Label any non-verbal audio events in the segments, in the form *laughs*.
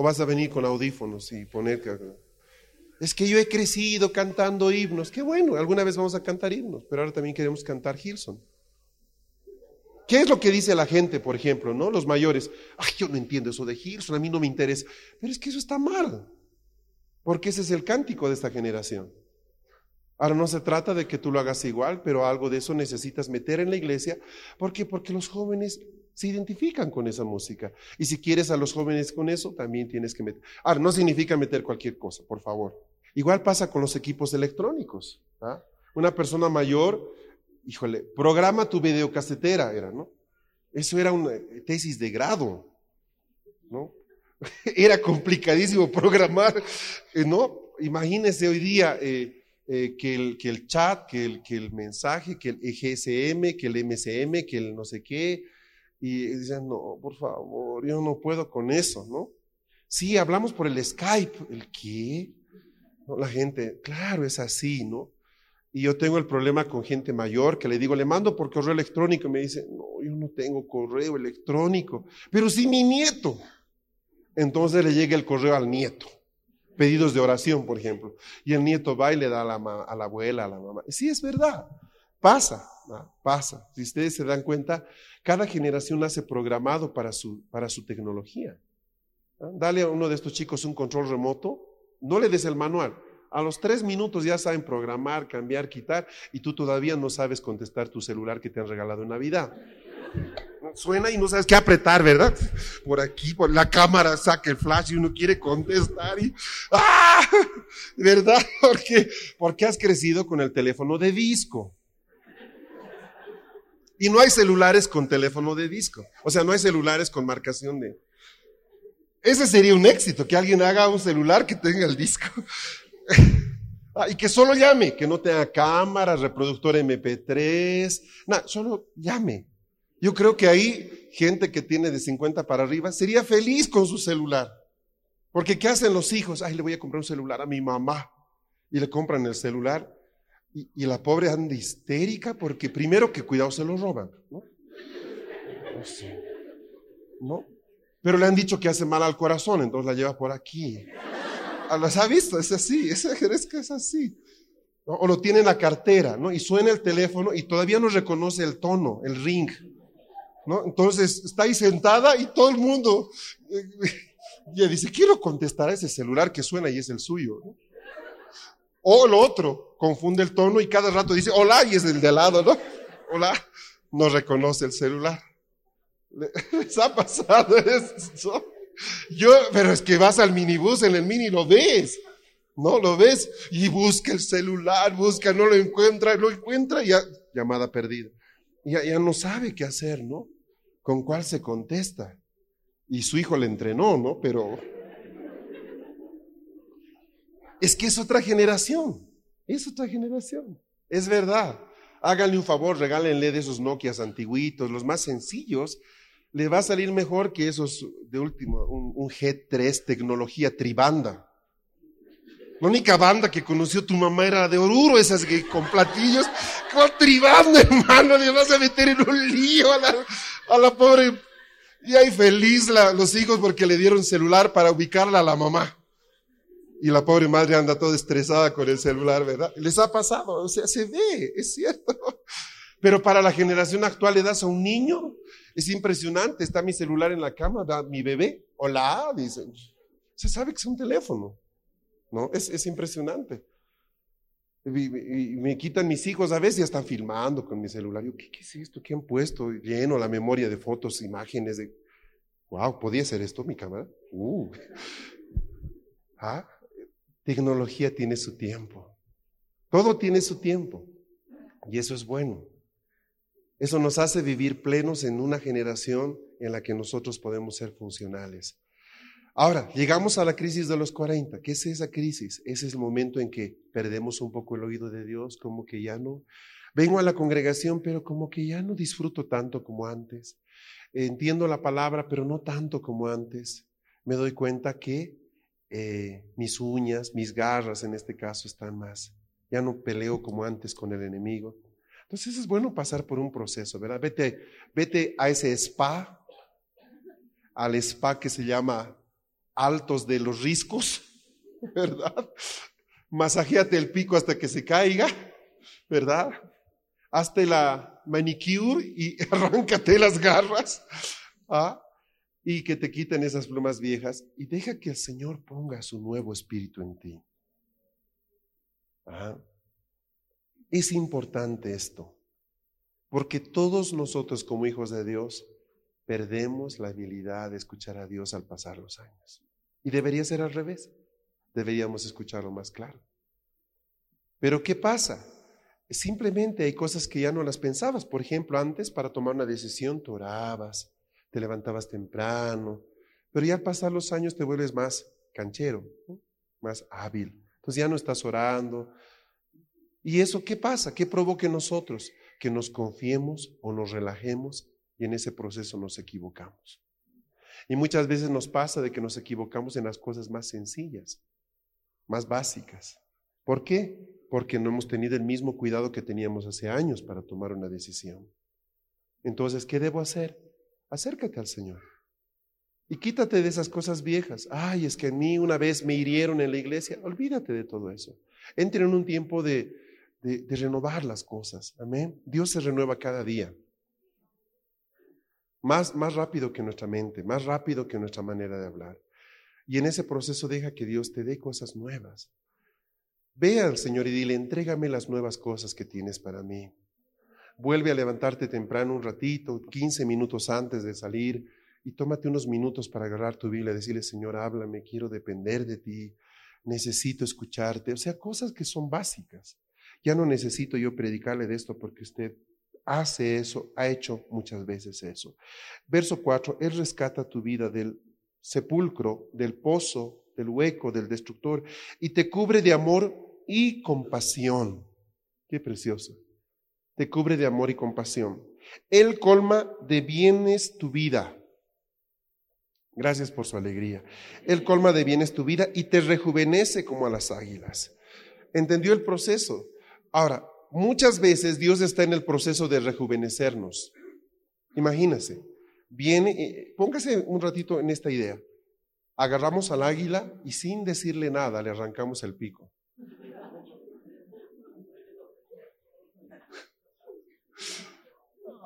O vas a venir con audífonos y poner. Es que yo he crecido cantando himnos. Qué bueno, alguna vez vamos a cantar himnos, pero ahora también queremos cantar Hilson. ¿Qué es lo que dice la gente, por ejemplo, no? Los mayores. Ay, yo no entiendo eso de Hilson, a mí no me interesa. Pero es que eso está mal, porque ese es el cántico de esta generación. Ahora no se trata de que tú lo hagas igual, pero algo de eso necesitas meter en la iglesia. ¿Por qué? Porque los jóvenes se identifican con esa música. Y si quieres a los jóvenes con eso, también tienes que meter. Ahora, no significa meter cualquier cosa, por favor. Igual pasa con los equipos electrónicos. ¿ah? Una persona mayor, híjole, programa tu videocasetera, era, ¿no? Eso era una tesis de grado, ¿no? *laughs* Era complicadísimo programar, eh, ¿no? Imagínese hoy día eh, eh, que, el, que el chat, que el, que el mensaje, que el EGSM, que el MCM, que el no sé qué, y dicen, no, por favor, yo no puedo con eso, ¿no? Sí, hablamos por el Skype. ¿El qué? La gente, claro, es así, ¿no? Y yo tengo el problema con gente mayor que le digo, le mando por correo electrónico y me dice, no, yo no tengo correo electrónico, pero sí mi nieto. Entonces le llega el correo al nieto, pedidos de oración, por ejemplo. Y el nieto va y le da a la, a la abuela, a la mamá. Sí, es verdad, pasa, pasa. Si ustedes se dan cuenta, cada generación nace programado para su, para su tecnología. Dale a uno de estos chicos un control remoto, no le des el manual. A los tres minutos ya saben programar, cambiar, quitar, y tú todavía no sabes contestar tu celular que te han regalado en Navidad. Suena y no sabes qué apretar, ¿verdad? Por aquí, por la cámara saca el flash y uno quiere contestar y ¡ah! ¿Verdad? *laughs* Porque, porque has crecido con el teléfono de disco. Y no hay celulares con teléfono de disco. O sea, no hay celulares con marcación de... Ese sería un éxito, que alguien haga un celular que tenga el disco. *laughs* ah, y que solo llame, que no tenga cámara, reproductor MP3, nada, solo llame. Yo creo que ahí gente que tiene de 50 para arriba sería feliz con su celular. Porque ¿qué hacen los hijos? Ay, le voy a comprar un celular a mi mamá. Y le compran el celular y, la pobre anda histérica porque primero que cuidado se lo roban, ¿no? ¿No? Pero le han dicho que hace mal al corazón, entonces la lleva por aquí. Ah, ¿Las ha visto? Es así, es, que es así. O lo tiene en la cartera, ¿no? Y suena el teléfono y todavía no reconoce el tono, el ring, ¿no? Entonces está ahí sentada y todo el mundo *laughs* ya dice, quiero contestar a ese celular que suena y es el suyo, ¿no? O lo otro, confunde el tono y cada rato dice, hola, y es el de al lado, ¿no? Hola, no reconoce el celular. *laughs* ¿Les ha pasado eso? Yo, pero es que vas al minibús, en el mini lo ves, ¿no? Lo ves y busca el celular, busca, no lo encuentra, lo encuentra y ya, llamada perdida. Ya, ya no sabe qué hacer, ¿no? Con cuál se contesta. Y su hijo le entrenó, ¿no? Pero es que es otra generación. Es otra generación. Es verdad. Háganle un favor, regálenle de esos Nokias antiguitos, los más sencillos. Le va a salir mejor que esos de último, un, G3 tecnología tribanda. La única banda que conoció tu mamá era de Oruro, esas que con platillos, con tribanda, hermano, le vas a meter en un lío a la, a la pobre. Y ahí feliz los hijos porque le dieron celular para ubicarla a la mamá. Y la pobre madre anda toda estresada con el celular, ¿verdad? Les ha pasado, o sea, se ve, es cierto. Pero para la generación actual le das a un niño, es impresionante, está mi celular en la cama, da mi bebé, hola, dicen. Se sabe que es un teléfono, ¿no? Es, es impresionante. Y, me quitan mis hijos, a veces ya están filmando con mi celular. Yo, ¿qué, ¿qué, es esto? ¿Qué han puesto? Lleno la memoria de fotos, imágenes de... Wow, ¿podía ser esto mi cámara? Uh. *laughs* ¿Ah? Tecnología tiene su tiempo. Todo tiene su tiempo. Y eso es bueno. Eso nos hace vivir plenos en una generación en la que nosotros podemos ser funcionales. Ahora, llegamos a la crisis de los 40. ¿Qué es esa crisis? Ese es el momento en que perdemos un poco el oído de Dios, como que ya no. Vengo a la congregación, pero como que ya no disfruto tanto como antes. Entiendo la palabra, pero no tanto como antes. Me doy cuenta que eh, mis uñas, mis garras en este caso están más. Ya no peleo como antes con el enemigo. Entonces es bueno pasar por un proceso, ¿verdad? Vete, vete a ese spa, al spa que se llama Altos de los Riscos, *laughs* ¿verdad? Masajéate el pico hasta que se caiga, ¿verdad? Hazte la manicure y *laughs* arráncate las garras. ¿ah? Y que te quiten esas plumas viejas y deja que el Señor ponga su nuevo espíritu en ti. Es importante esto, porque todos nosotros como hijos de Dios perdemos la habilidad de escuchar a Dios al pasar los años. Y debería ser al revés, deberíamos escucharlo más claro. Pero ¿qué pasa? Simplemente hay cosas que ya no las pensabas. Por ejemplo, antes para tomar una decisión tú orabas, te levantabas temprano, pero ya al pasar los años te vuelves más canchero, más hábil. Entonces ya no estás orando. ¿Y eso qué pasa? ¿Qué provoca en nosotros? Que nos confiemos o nos relajemos y en ese proceso nos equivocamos. Y muchas veces nos pasa de que nos equivocamos en las cosas más sencillas, más básicas. ¿Por qué? Porque no hemos tenido el mismo cuidado que teníamos hace años para tomar una decisión. Entonces, ¿qué debo hacer? Acércate al Señor. Y quítate de esas cosas viejas. Ay, es que a mí una vez me hirieron en la iglesia. Olvídate de todo eso. Entre en un tiempo de, de, renovar las cosas. Amén. Dios se renueva cada día. Más, más rápido que nuestra mente, más rápido que nuestra manera de hablar. Y en ese proceso deja que Dios te dé cosas nuevas. Ve al Señor y dile, entrégame las nuevas cosas que tienes para mí. Vuelve a levantarte temprano un ratito, 15 minutos antes de salir, y tómate unos minutos para agarrar tu Biblia y decirle, Señor, háblame, quiero depender de ti, necesito escucharte. O sea, cosas que son básicas. Ya no necesito yo predicarle de esto porque usted hace eso, ha hecho muchas veces eso. Verso 4, Él rescata tu vida del sepulcro, del pozo, del hueco, del destructor, y te cubre de amor y compasión. Qué precioso te cubre de amor y compasión. Él colma de bienes tu vida. Gracias por su alegría. Él colma de bienes tu vida y te rejuvenece como a las águilas. ¿Entendió el proceso? Ahora, muchas veces Dios está en el proceso de rejuvenecernos. Imagínese, viene, eh, póngase un ratito en esta idea. Agarramos al águila y sin decirle nada le arrancamos el pico.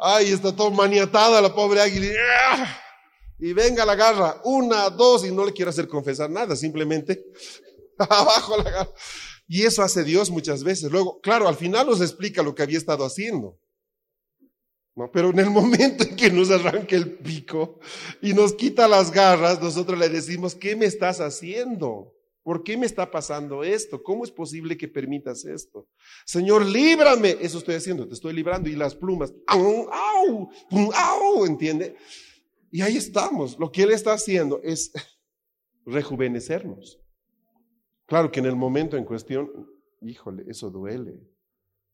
Ay, está todo maniatada la pobre águila. Y venga la garra, una, dos, y no le quiero hacer confesar nada, simplemente *laughs* abajo la garra. Y eso hace Dios muchas veces. Luego, claro, al final nos explica lo que había estado haciendo. ¿no? Pero en el momento en que nos arranca el pico y nos quita las garras, nosotros le decimos, ¿qué me estás haciendo? ¿Por qué me está pasando esto? ¿Cómo es posible que permitas esto? Señor, líbrame. Eso estoy haciendo, te estoy librando. Y las plumas, ¡au! ¡au! ¡au! ¿Entiende? Y ahí estamos. Lo que Él está haciendo es rejuvenecernos. Claro que en el momento en cuestión, híjole, eso duele.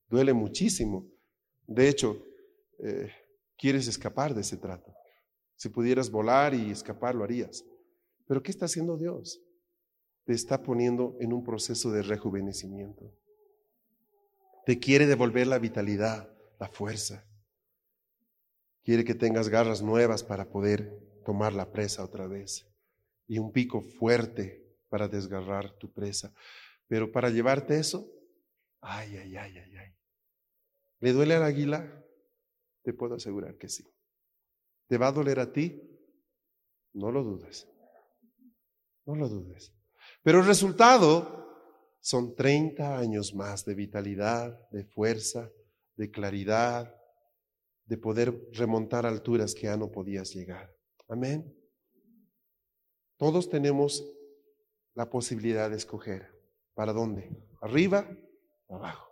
Duele muchísimo. De hecho, eh, quieres escapar de ese trato. Si pudieras volar y escapar, lo harías. Pero ¿qué está haciendo Dios? Te está poniendo en un proceso de rejuvenecimiento. Te quiere devolver la vitalidad, la fuerza. Quiere que tengas garras nuevas para poder tomar la presa otra vez y un pico fuerte para desgarrar tu presa. Pero para llevarte eso, ay, ay, ay, ay, ay. ¿Le duele al águila? Te puedo asegurar que sí. ¿Te va a doler a ti? No lo dudes. No lo dudes. Pero el resultado son 30 años más de vitalidad, de fuerza, de claridad, de poder remontar alturas que ya no podías llegar. Amén. Todos tenemos la posibilidad de escoger. ¿Para dónde? ¿Arriba o abajo?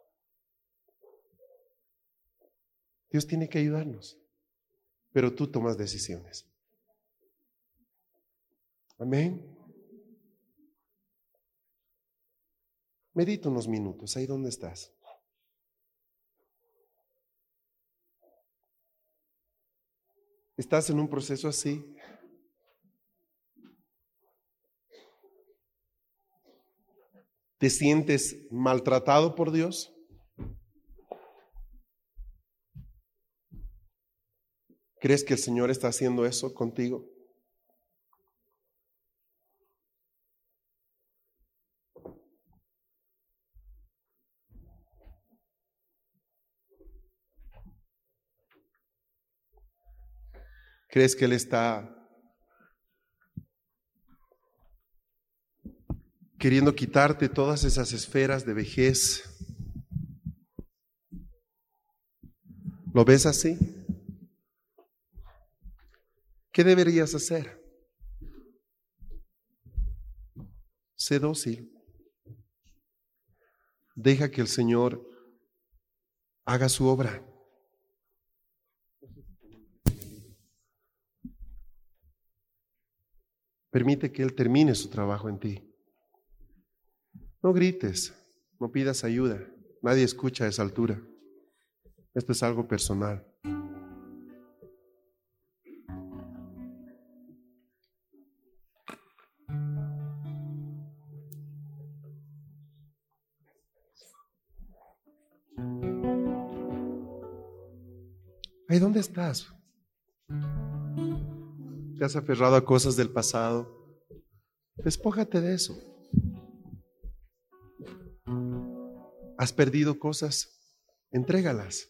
Dios tiene que ayudarnos, pero tú tomas decisiones. Amén. Medita unos minutos, ahí donde estás. ¿Estás en un proceso así? ¿Te sientes maltratado por Dios? ¿Crees que el Señor está haciendo eso contigo? ¿Crees que Él está queriendo quitarte todas esas esferas de vejez? ¿Lo ves así? ¿Qué deberías hacer? Sé dócil. Deja que el Señor haga su obra. Permite que Él termine su trabajo en ti. No grites, no pidas ayuda. Nadie escucha a esa altura. Esto es algo personal. ¿Ahí dónde estás? Te has aferrado a cosas del pasado, despójate de eso. Has perdido cosas, entrégalas.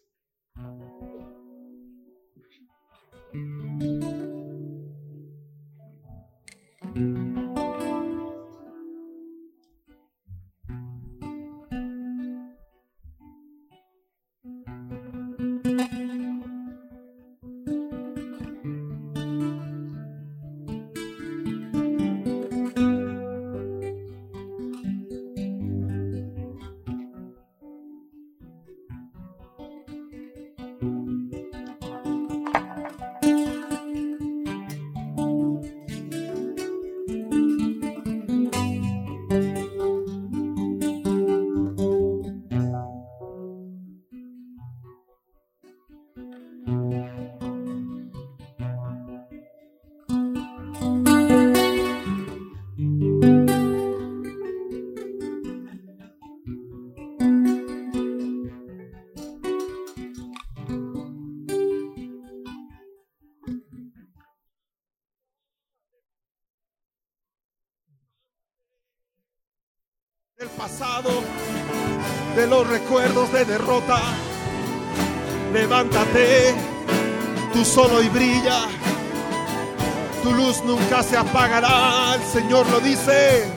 Tu luz nunca se apagará, el Señor lo dice.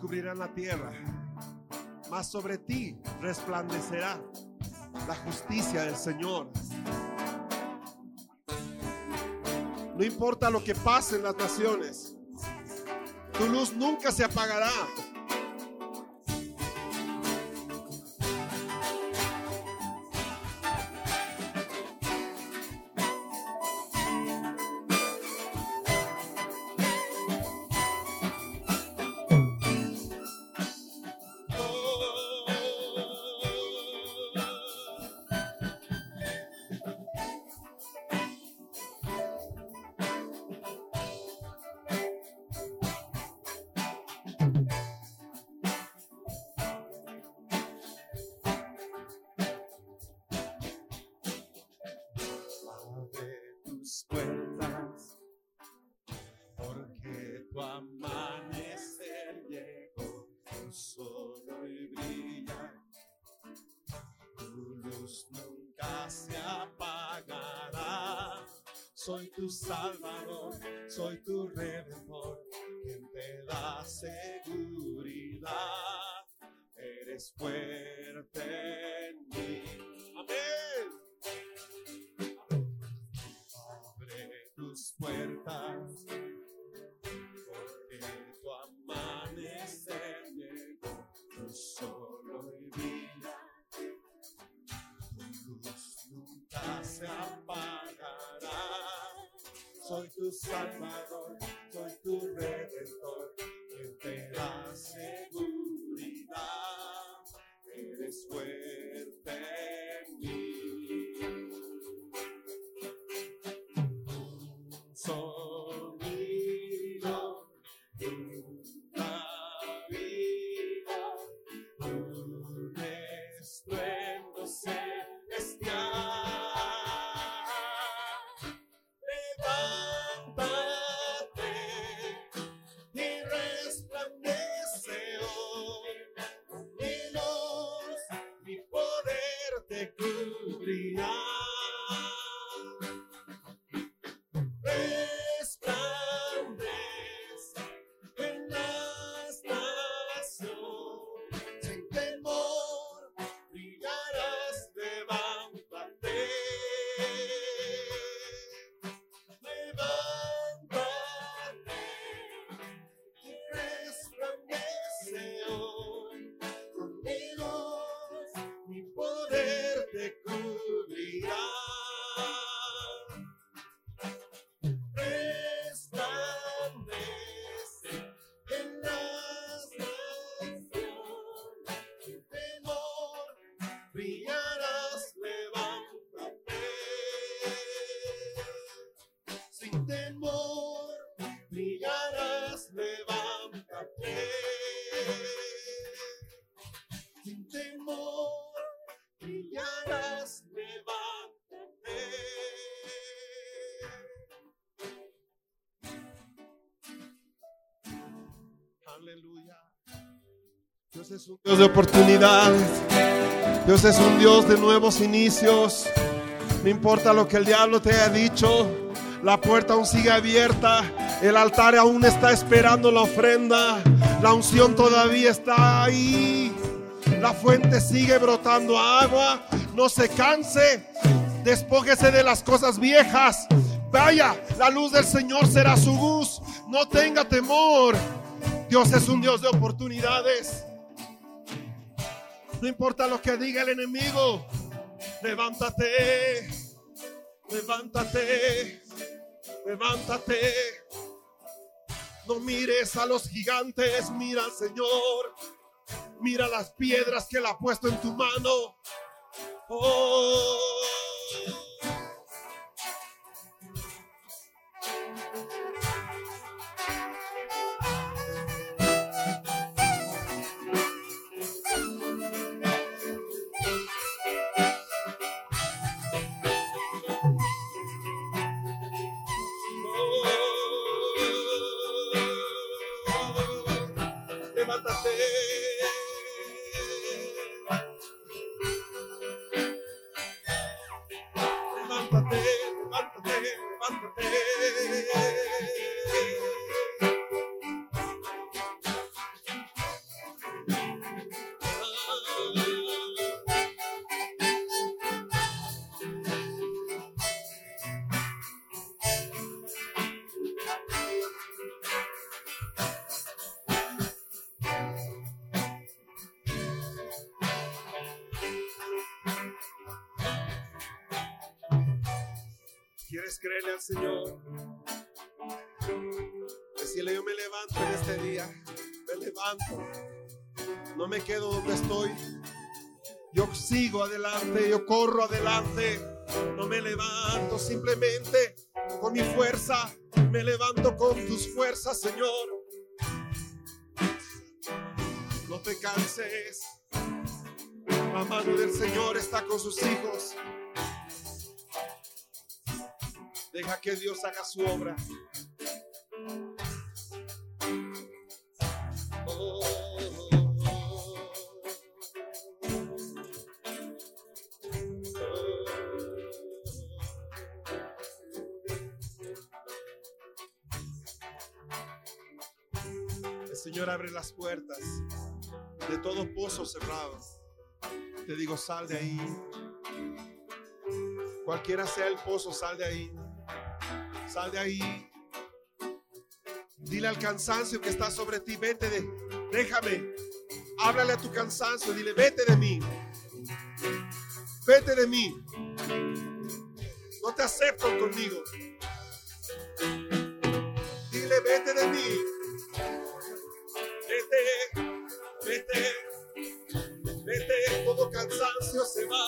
cubrirán la tierra, mas sobre ti resplandecerá la justicia del Señor. No importa lo que pase en las naciones, tu luz nunca se apagará. De oportunidades. Dios es un Dios de nuevos inicios. No importa lo que el diablo te haya dicho, la puerta aún sigue abierta. El altar aún está esperando la ofrenda. La unción todavía está ahí. La fuente sigue brotando agua. No se canse. Despójese de las cosas viejas. Vaya, la luz del Señor será su luz. No tenga temor. Dios es un Dios de oportunidades. No importa lo que diga el enemigo. Levántate. Levántate. Levántate. No mires a los gigantes, mira al Señor. Mira las piedras que Él ha puesto en tu mano. Oh. Yo corro adelante, no me levanto simplemente con mi fuerza, me levanto con tus fuerzas, Señor. No te canses, la mano del Señor está con sus hijos. Deja que Dios haga su obra. Señor abre las puertas de todo pozo cerrado. Te digo, sal de ahí. Cualquiera sea el pozo, sal de ahí. Sal de ahí. Dile al cansancio que está sobre ti, vete de, déjame. Háblale a tu cansancio, dile, vete de mí. Vete de mí. No te acepto conmigo. Dile, vete de mí. Todo cansancio se va.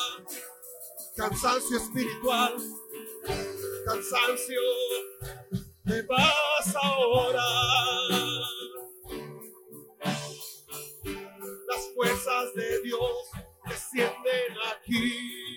Cansancio espiritual. Cansancio. Te vas ahora. Las fuerzas de Dios descienden aquí.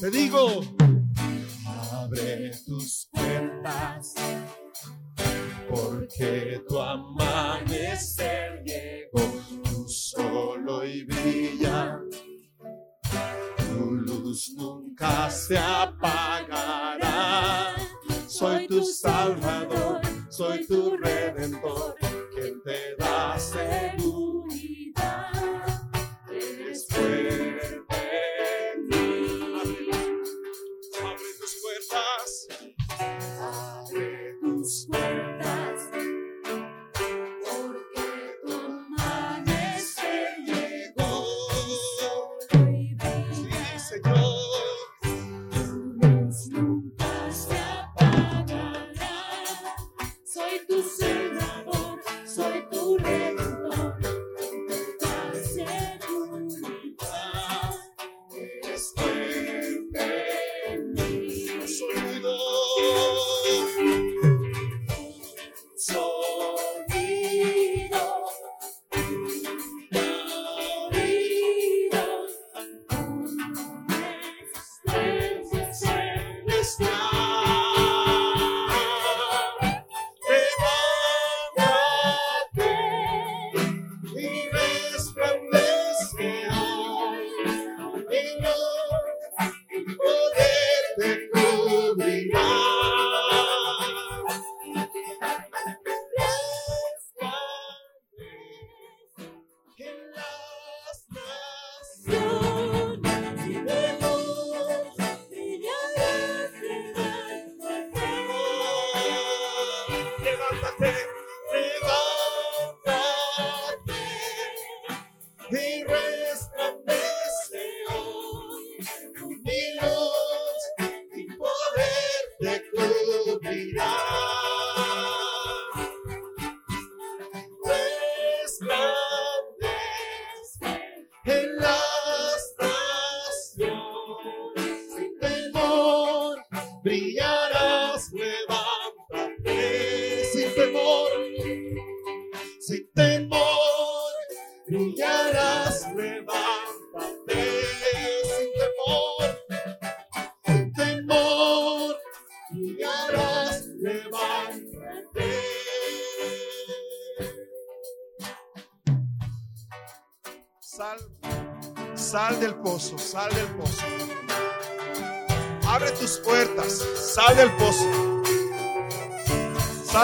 Te digo, abre tus puertas, porque tu amanecer llegó, tú solo y brilla. Tu luz nunca se apagará. Soy tu salvador, soy tu redentor,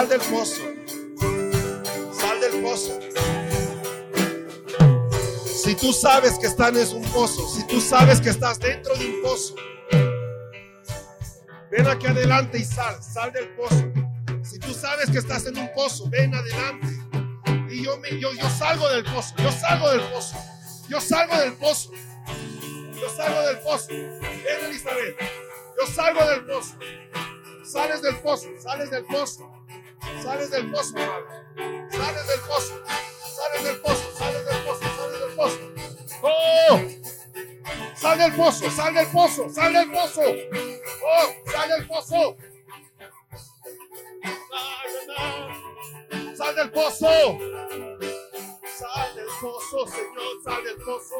Sal del pozo. Sal del pozo. Si tú sabes que estás en un pozo, si tú sabes que estás dentro de un pozo, ven aquí adelante y sal, sal del pozo. Si tú sabes que estás en un pozo, ven adelante. Y yo, me, yo, yo salgo del pozo, yo salgo del pozo, yo salgo del pozo, yo salgo del pozo. Ven Elizabeth, yo salgo del pozo. Sales del pozo, sales del pozo, sales del pozo, madre. sales del pozo, sales del pozo, sales del pozo, sales del pozo. ¡Oh! Sal del pozo, sal del pozo, sal del pozo. ¡Oh! Sal del pozo. Sal del pozo. Sal del pozo, Señor, sal del pozo.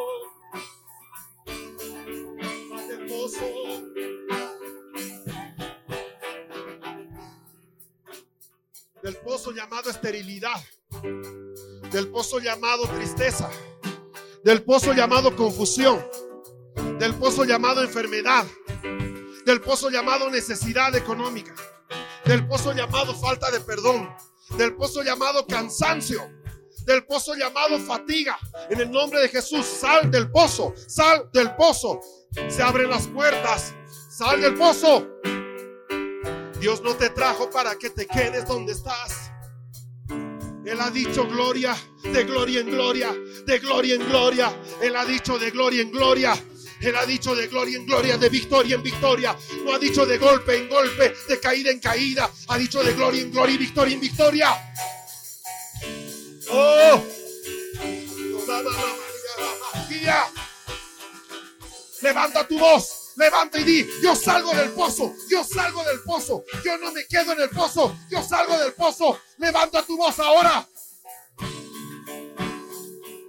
Sal del pozo. Del pozo llamado esterilidad. Del pozo llamado tristeza. Del pozo llamado confusión. Del pozo llamado enfermedad. Del pozo llamado necesidad económica. Del pozo llamado falta de perdón. Del pozo llamado cansancio. Del pozo llamado fatiga. En el nombre de Jesús, sal del pozo. Sal del pozo. Se abren las puertas. Sal del pozo. Dios no te trajo para que te quedes donde estás. Él ha dicho gloria, de gloria en gloria, de gloria en gloria. Él ha dicho de gloria en gloria. Él ha dicho de gloria en gloria, de victoria en victoria. No ha dicho de golpe en golpe, de caída en caída. Ha dicho de gloria en gloria y victoria en victoria. Oh. Levanta tu voz. Levanta y di, yo salgo del pozo, yo salgo del pozo, yo no me quedo en el pozo, yo salgo del pozo. Levanta tu voz ahora.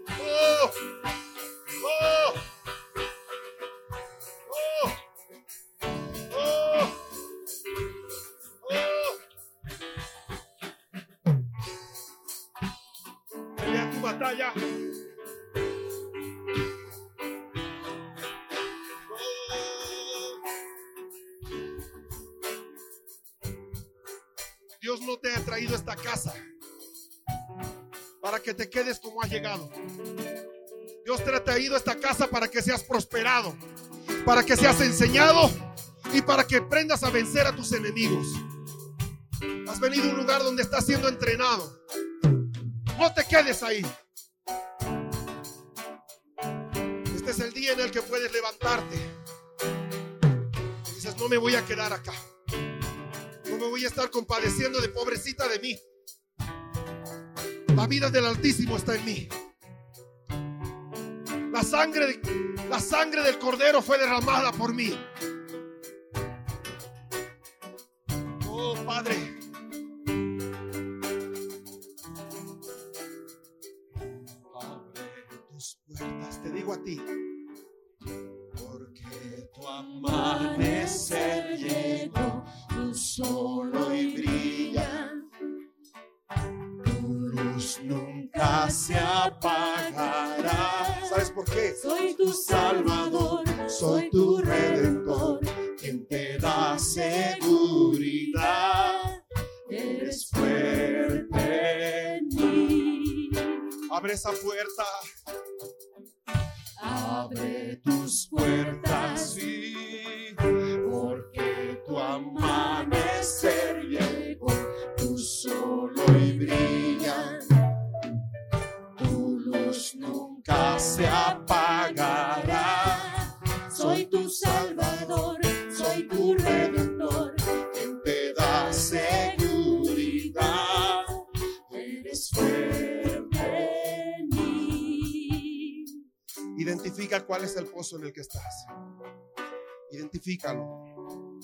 Oh, oh, Dios te ha traído a esta casa para que seas prosperado, para que seas enseñado y para que aprendas a vencer a tus enemigos. Has venido a un lugar donde estás siendo entrenado. No te quedes ahí. Este es el día en el que puedes levantarte. Dices, no me voy a quedar acá. No me voy a estar compadeciendo de pobrecita de mí. La vida del Altísimo está en mí. Sangre, la sangre del Cordero fue derramada por mí. Abre esa puerta, Abre tus puertas, sí, porque tu amanecer llegó. Tú solo y brilla. Tu luz nunca se apagará. Identifica cuál es el pozo en el que estás. Identifícalo.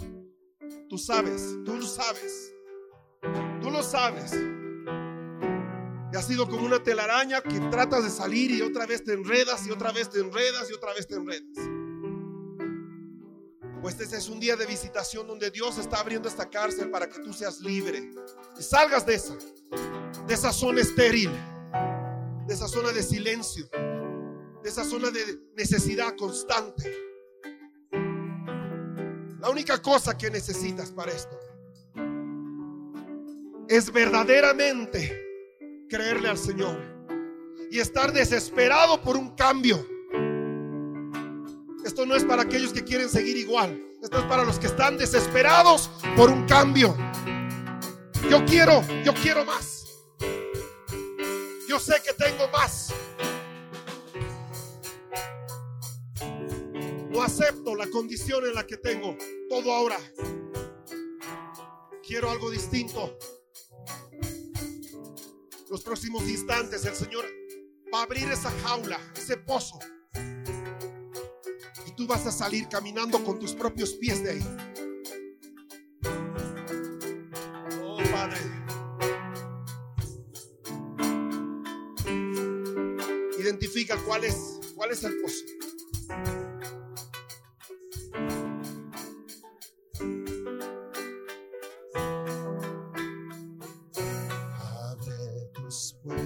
Tú sabes, tú lo sabes. Tú lo sabes. Y ha sido como una telaraña que tratas de salir y otra vez te enredas y otra vez te enredas y otra vez te enredas. Pues este es un día de visitación donde Dios está abriendo esta cárcel para que tú seas libre y salgas de esa, de esa zona estéril, de esa zona de silencio, esa zona de necesidad constante. La única cosa que necesitas para esto es verdaderamente creerle al Señor y estar desesperado por un cambio. Esto no es para aquellos que quieren seguir igual. Esto es para los que están desesperados por un cambio. Yo quiero, yo quiero más. Yo sé que tengo más. Acepto la condición en la que tengo todo ahora. Quiero algo distinto. Los próximos instantes el Señor va a abrir esa jaula, ese pozo. Y tú vas a salir caminando con tus propios pies de ahí. Oh Padre. Identifica cuál es, cuál es el pozo. Abre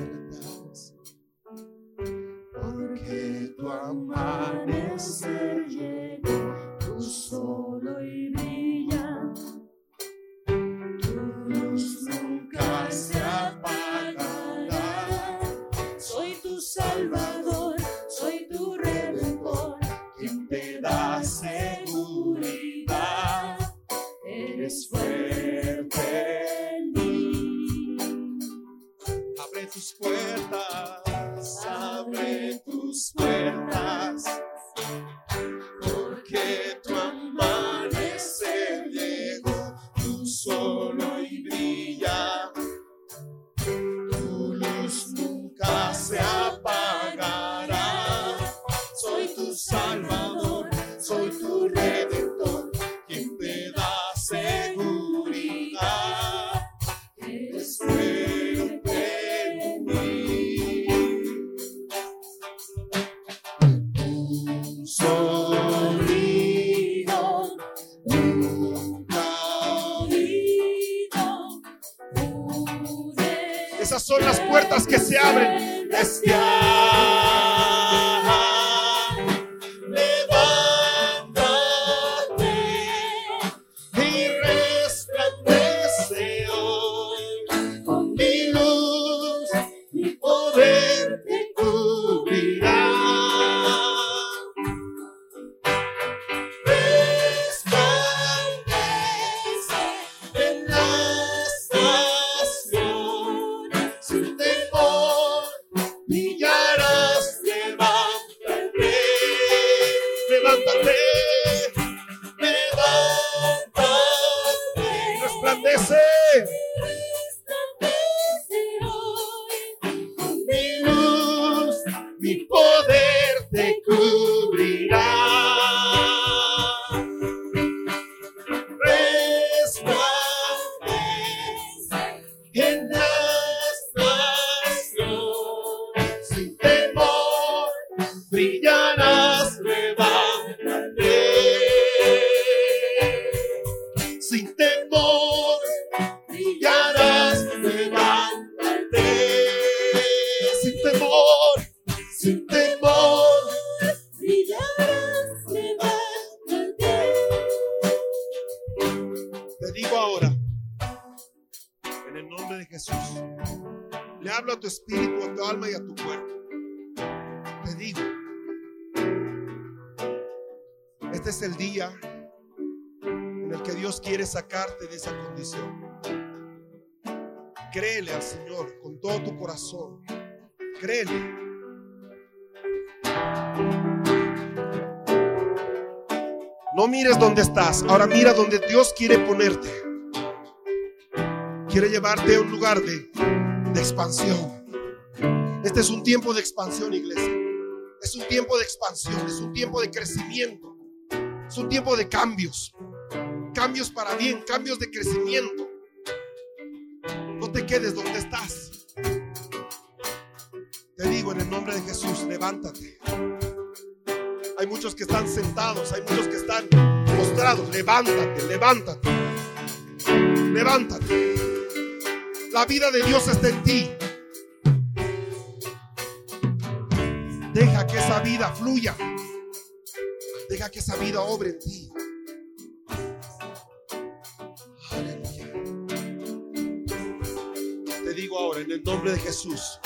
corazón. No mires dónde estás, ahora mira donde Dios quiere ponerte. Quiere llevarte a un lugar de, de expansión. Este es un tiempo de expansión, iglesia. Es un tiempo de expansión, es un tiempo de crecimiento. Es un tiempo de cambios. Cambios para bien, cambios de crecimiento. No te quedes donde estás. Te digo en el nombre de Jesús, levántate. Hay muchos que están sentados, hay muchos que están postrados. Levántate, levántate. Levántate. La vida de Dios está en ti. Deja que esa vida fluya. Deja que esa vida obre en ti. Aleluya. Te digo ahora, en el nombre de Jesús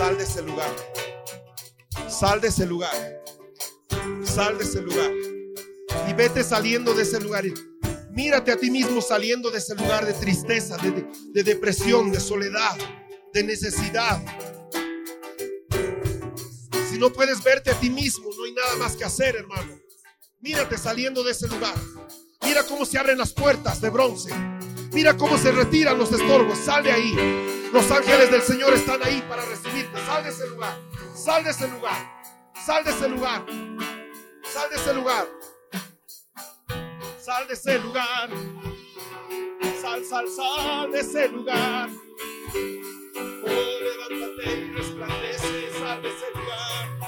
sal de ese lugar. Sal de ese lugar. Sal de ese lugar. Y vete saliendo de ese lugar. Mírate a ti mismo saliendo de ese lugar de tristeza, de, de depresión, de soledad, de necesidad. Si no puedes verte a ti mismo, no hay nada más que hacer, hermano. Mírate saliendo de ese lugar. Mira cómo se abren las puertas de bronce. Mira cómo se retiran los estorbos. Sal de ahí. Los ángeles del Señor están ahí para recibirte. Sal de ese lugar. Sal de ese lugar. Sal de ese lugar. Sal de ese lugar. Sal de ese lugar. Sal, sal, sal de ese lugar. Oh, levántate y resplandece. Sal de ese lugar.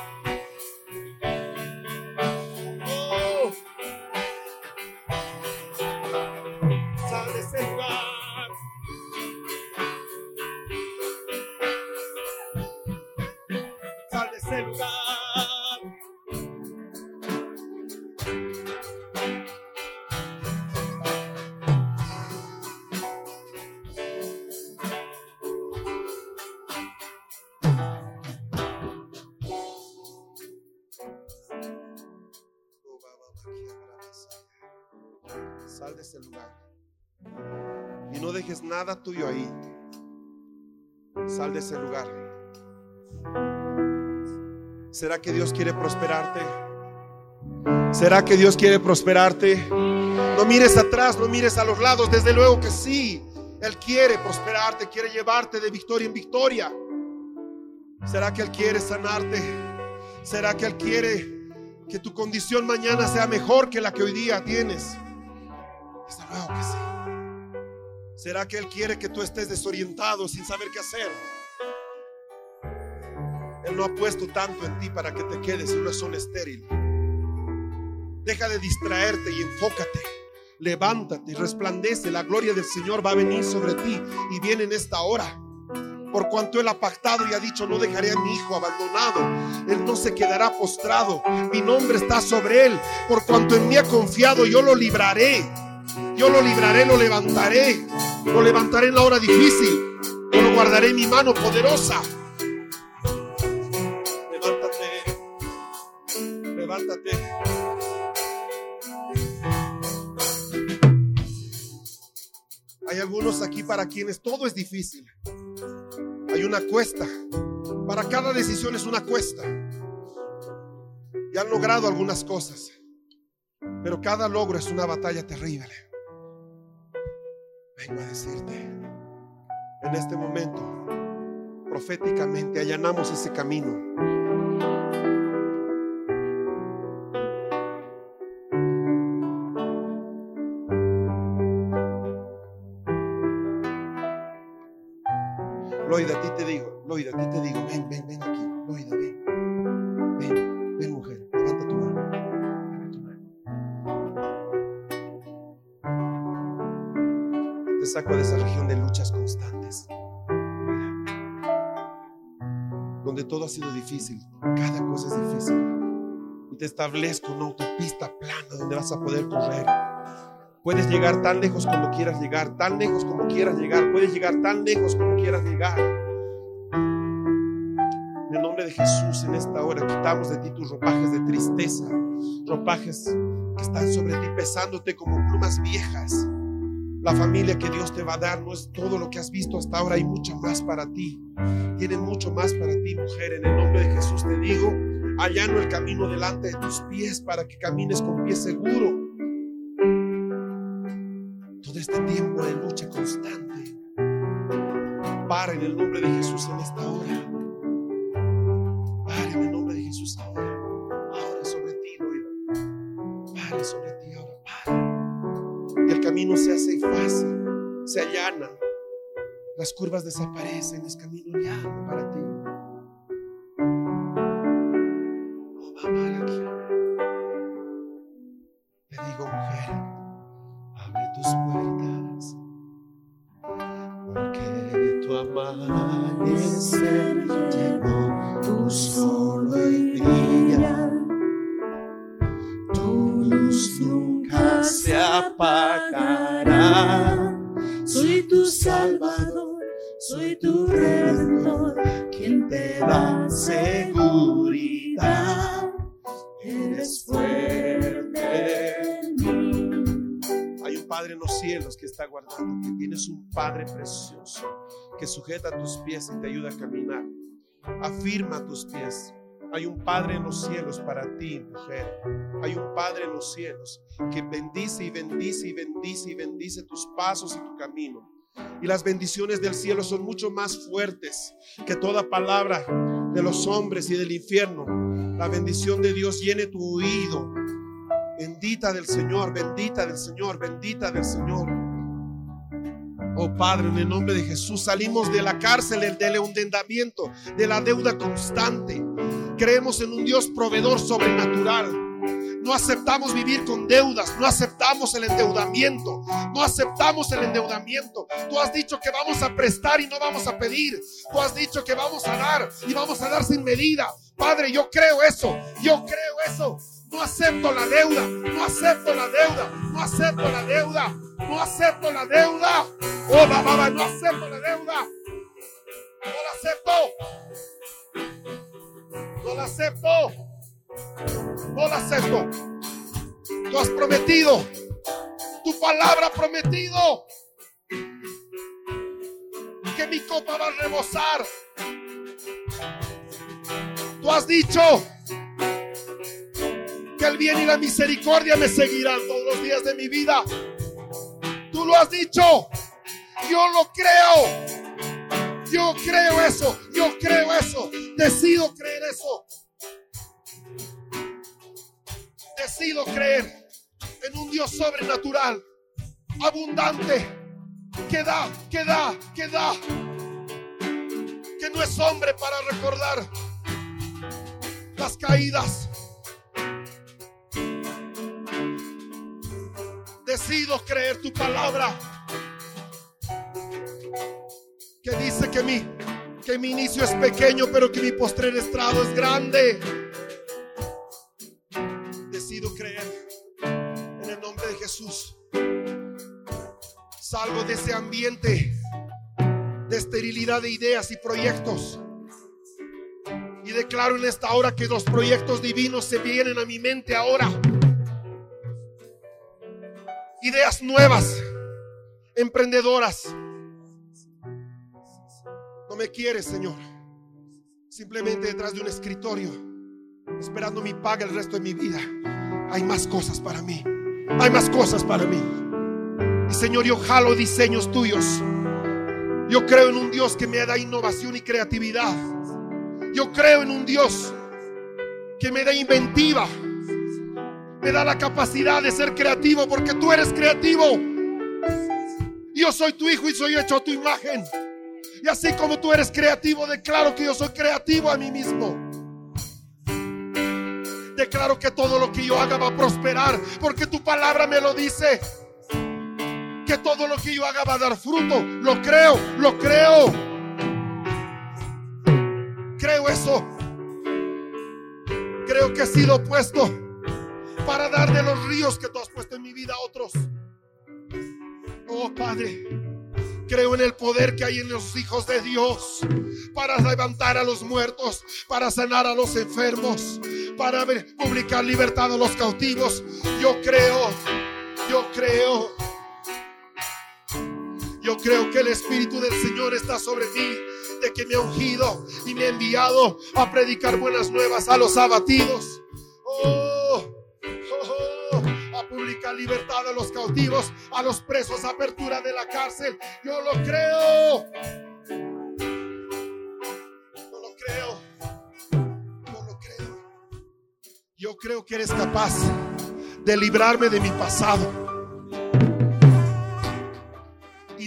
Nada tuyo ahí. Sal de ese lugar. ¿Será que Dios quiere prosperarte? ¿Será que Dios quiere prosperarte? No mires atrás, no mires a los lados. Desde luego que sí. Él quiere prosperarte, quiere llevarte de victoria en victoria. ¿Será que Él quiere sanarte? ¿Será que Él quiere que tu condición mañana sea mejor que la que hoy día tienes? Desde luego que sí. ¿Será que Él quiere que tú estés desorientado sin saber qué hacer? Él no ha puesto tanto en ti para que te quedes en una zona estéril. Deja de distraerte y enfócate. Levántate y resplandece. La gloria del Señor va a venir sobre ti y viene en esta hora. Por cuanto Él ha pactado y ha dicho, no dejaré a mi hijo abandonado. Él no se quedará postrado. Mi nombre está sobre Él. Por cuanto en mí ha confiado, yo lo libraré. Yo lo libraré, lo levantaré. Lo levantaré en la hora difícil. Yo lo guardaré en mi mano poderosa. Levántate. Levántate. Hay algunos aquí para quienes todo es difícil. Hay una cuesta. Para cada decisión es una cuesta. Y han logrado algunas cosas. Pero cada logro es una batalla terrible. Vengo a decirte, en este momento, proféticamente allanamos ese camino. Sido difícil, cada cosa es difícil. Y te establezco una autopista plana donde vas a poder correr. Puedes llegar tan lejos como quieras llegar, tan lejos como quieras llegar, puedes llegar tan lejos como quieras llegar. En el nombre de Jesús, en esta hora quitamos de ti tus ropajes de tristeza, ropajes que están sobre ti pesándote como plumas viejas. La familia que Dios te va a dar no es todo lo que has visto hasta ahora, hay mucho más para ti. Tiene mucho más para ti, mujer. En el nombre de Jesús te digo, allano el camino delante de tus pies para que camines con pie seguro todo este tiempo de lucha constante. Para en el nombre de Jesús en esta hora. Se allana. Las curvas desaparecen, es camino llano para ti. Oh, mamá. Te digo, mujer, abre tus puertas, porque tu amanecer llegó, tu sol hoy brilla, tu luz nunca se apagará. Salvador, soy tu redentor, quien te da seguridad. Eres fuerte en mí. Hay un Padre en los cielos que está guardando, que tienes un Padre precioso que sujeta tus pies y te ayuda a caminar. Afirma tus pies. Hay un Padre en los cielos para ti, mujer. Hay un Padre en los cielos que bendice y bendice y bendice y bendice tus pasos y tu camino. Y las bendiciones del cielo son mucho más fuertes que toda palabra de los hombres y del infierno. La bendición de Dios llene tu oído. Bendita del Señor, bendita del Señor, bendita del Señor. Oh Padre, en el nombre de Jesús salimos de la cárcel del endeudamiento, de la deuda constante. Creemos en un Dios proveedor sobrenatural. No aceptamos vivir con deudas, no aceptamos el endeudamiento, no aceptamos el endeudamiento. Tú has dicho que vamos a prestar y no vamos a pedir. Tú has dicho que vamos a dar y vamos a dar sin medida. Padre, yo creo eso, yo creo eso. No acepto la deuda, no acepto la deuda, no acepto la deuda, no acepto la deuda. Oh, babá, no acepto la deuda. No la acepto. No la acepto. No la acepto. Tú has prometido. Tu palabra ha prometido. Que mi copa va a rebosar. Tú has dicho que el bien y la misericordia me seguirán todos los días de mi vida. Tú lo has dicho. Yo lo creo. Yo creo eso. Yo creo eso. Decido creer eso. Decido creer en un Dios sobrenatural, abundante, que da, que da, que da, que no es hombre para recordar las caídas. Decido creer tu palabra que dice que mi, que mi inicio es pequeño, pero que mi postrer estrado es grande. Ambiente de esterilidad de ideas y proyectos. Y declaro en esta hora que los proyectos divinos se vienen a mi mente ahora. Ideas nuevas, emprendedoras. No me quieres, Señor. Simplemente detrás de un escritorio, esperando mi paga el resto de mi vida. Hay más cosas para mí. Hay más cosas para mí. Y Señor, yo jalo diseños tuyos. Yo creo en un Dios que me da innovación y creatividad. Yo creo en un Dios que me da inventiva. Me da la capacidad de ser creativo porque tú eres creativo. Yo soy tu hijo y soy hecho a tu imagen. Y así como tú eres creativo, declaro que yo soy creativo a mí mismo. Declaro que todo lo que yo haga va a prosperar porque tu palabra me lo dice. Que todo lo que yo haga va a dar fruto. Lo creo, lo creo. Creo eso. Creo que he sido puesto para dar de los ríos que tú has puesto en mi vida a otros. Oh Padre, creo en el poder que hay en los hijos de Dios para levantar a los muertos, para sanar a los enfermos, para publicar libertad a los cautivos. Yo creo, yo creo. Yo creo que el Espíritu del Señor está sobre mí, de que me ha ungido y me ha enviado a predicar buenas nuevas a los abatidos. Oh, oh, oh, a publicar libertad a los cautivos, a los presos, apertura de la cárcel. Yo lo creo. Yo lo creo. Yo lo creo. Yo creo que eres capaz de librarme de mi pasado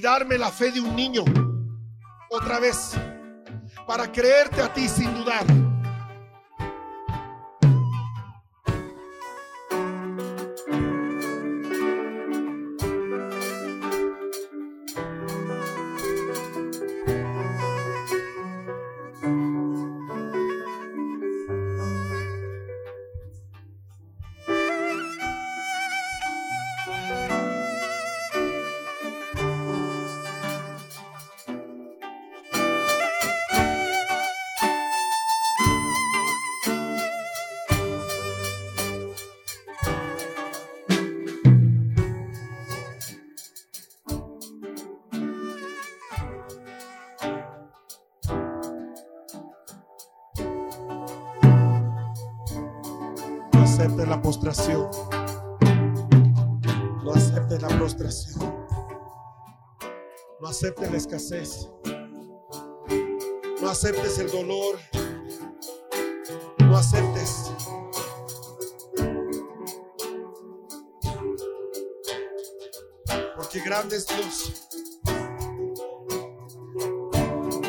y darme la fe de un niño otra vez para creerte a ti sin dudar. No aceptes la postración. No aceptes la escasez. No aceptes el dolor. No aceptes. Porque grande es Dios.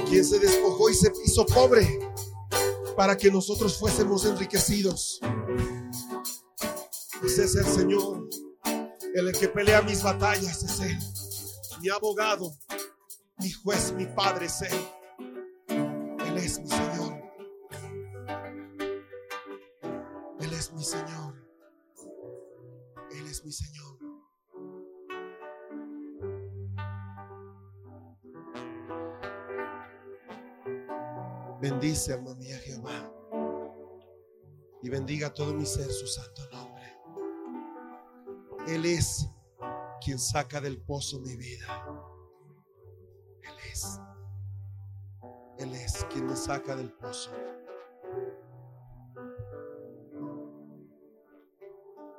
Quien se despojó y se hizo pobre para que nosotros fuésemos enriquecidos. Es el Señor, el que pelea mis batallas, es Él. Mi abogado, mi juez, mi padre es Él. Él es mi Señor. Él es mi Señor. Él es mi Señor. Bendice, alma mía, Jehová. Y bendiga todo mi ser su santo nombre. Él es quien saca del pozo mi vida. Él es. Él es quien me saca del pozo.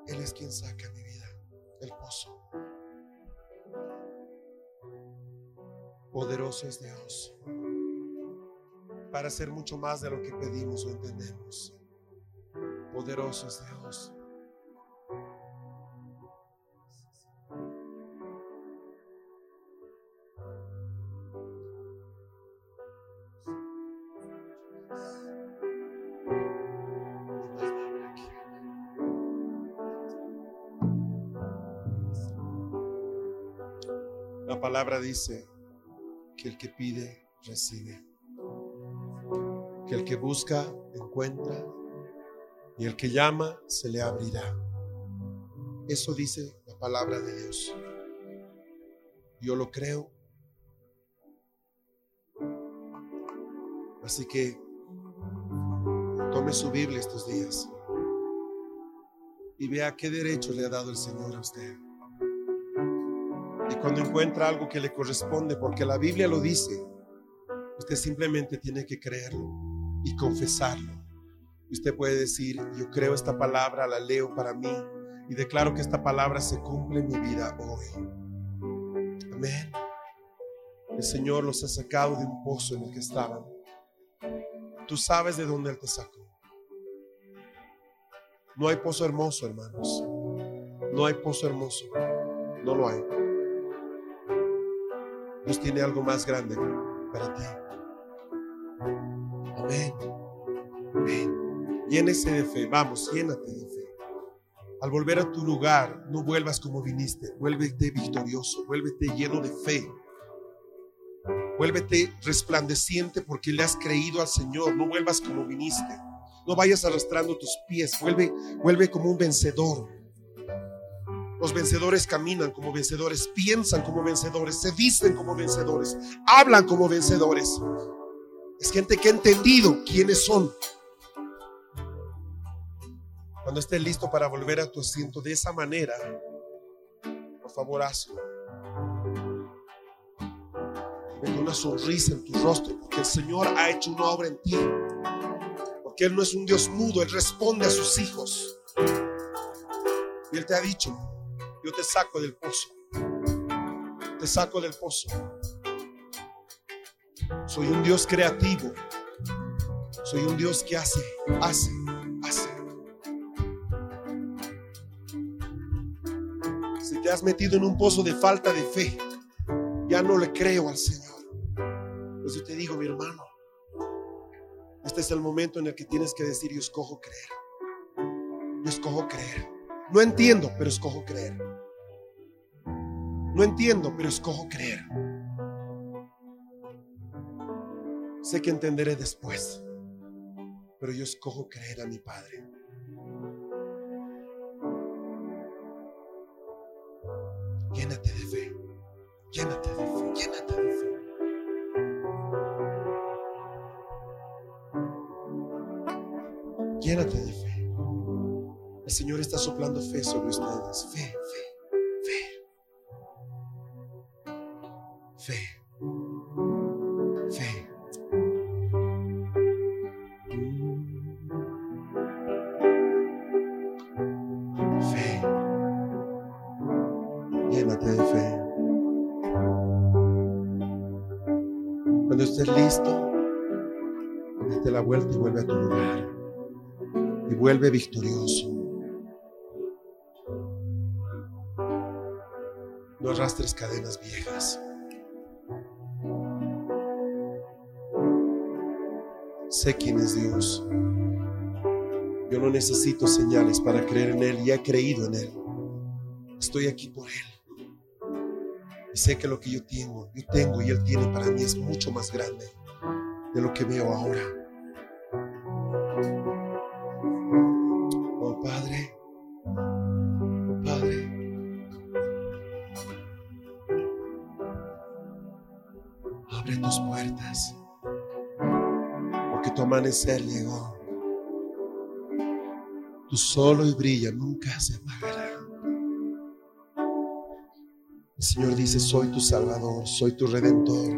Él es quien saca mi vida del pozo. Poderoso es Dios para hacer mucho más de lo que pedimos o entendemos. Poderoso es Dios. Dice que el que pide, recibe. Que el que busca, encuentra. Y el que llama, se le abrirá. Eso dice la palabra de Dios. Yo lo creo. Así que tome su Biblia estos días y vea qué derecho le ha dado el Señor a usted. Cuando encuentra algo que le corresponde, porque la Biblia lo dice, usted simplemente tiene que creerlo y confesarlo. Usted puede decir, yo creo esta palabra, la leo para mí y declaro que esta palabra se cumple en mi vida hoy. Amén. El Señor los ha sacado de un pozo en el que estaban. Tú sabes de dónde Él te sacó. No hay pozo hermoso, hermanos. No hay pozo hermoso. No lo hay. Dios tiene algo más grande para ti. Amén. Amén. Llénese de fe. Vamos, llénate de fe. Al volver a tu lugar, no vuelvas como viniste. Vuélvete victorioso. Vuélvete lleno de fe. Vuélvete resplandeciente porque le has creído al Señor. No vuelvas como viniste. No vayas arrastrando tus pies. Vuelve, vuelve como un vencedor. Los vencedores caminan como vencedores, piensan como vencedores, se visten como vencedores, hablan como vencedores. Es gente que ha entendido quiénes son. Cuando estés listo para volver a tu asiento de esa manera, por favor hazlo. Con una sonrisa en tu rostro, porque el Señor ha hecho una obra en ti. Porque Él no es un Dios mudo, Él responde a sus hijos. Y Él te ha dicho, yo te saco del pozo. Te saco del pozo. Soy un Dios creativo. Soy un Dios que hace, hace, hace. Si te has metido en un pozo de falta de fe, ya no le creo al Señor. Pues yo te digo, mi hermano, este es el momento en el que tienes que decir, yo escojo creer. Yo escojo creer. No entiendo, pero escojo creer. No entiendo, pero escojo creer. Sé que entenderé después, pero yo escojo creer a mi Padre. Llénate de he creído en Él. Estoy aquí por Él. Y sé que lo que yo tengo, yo tengo y Él tiene para mí es mucho más grande de lo que veo ahora. Oh Padre, oh Padre. Abre tus puertas, porque tu amanecer llegó. Tu solo y brilla nunca se apagará. El Señor dice, soy tu Salvador, soy tu Redentor,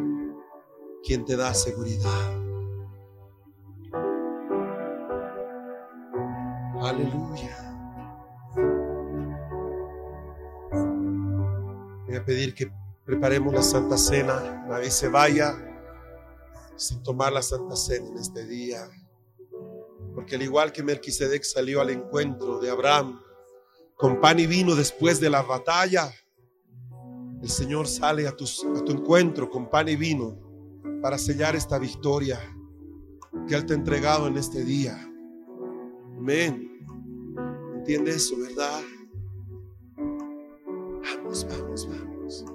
quien te da seguridad. Aleluya. Voy a pedir que preparemos la Santa Cena. Nadie se vaya sin tomar la Santa Cena en este día. Porque al igual que Melquisedec salió al encuentro de Abraham con pan y vino después de la batalla, el Señor sale a, a tu encuentro con pan y vino para sellar esta victoria que Él te ha entregado en este día. Amén. ¿Entiende eso, verdad? Vamos, vamos, vamos.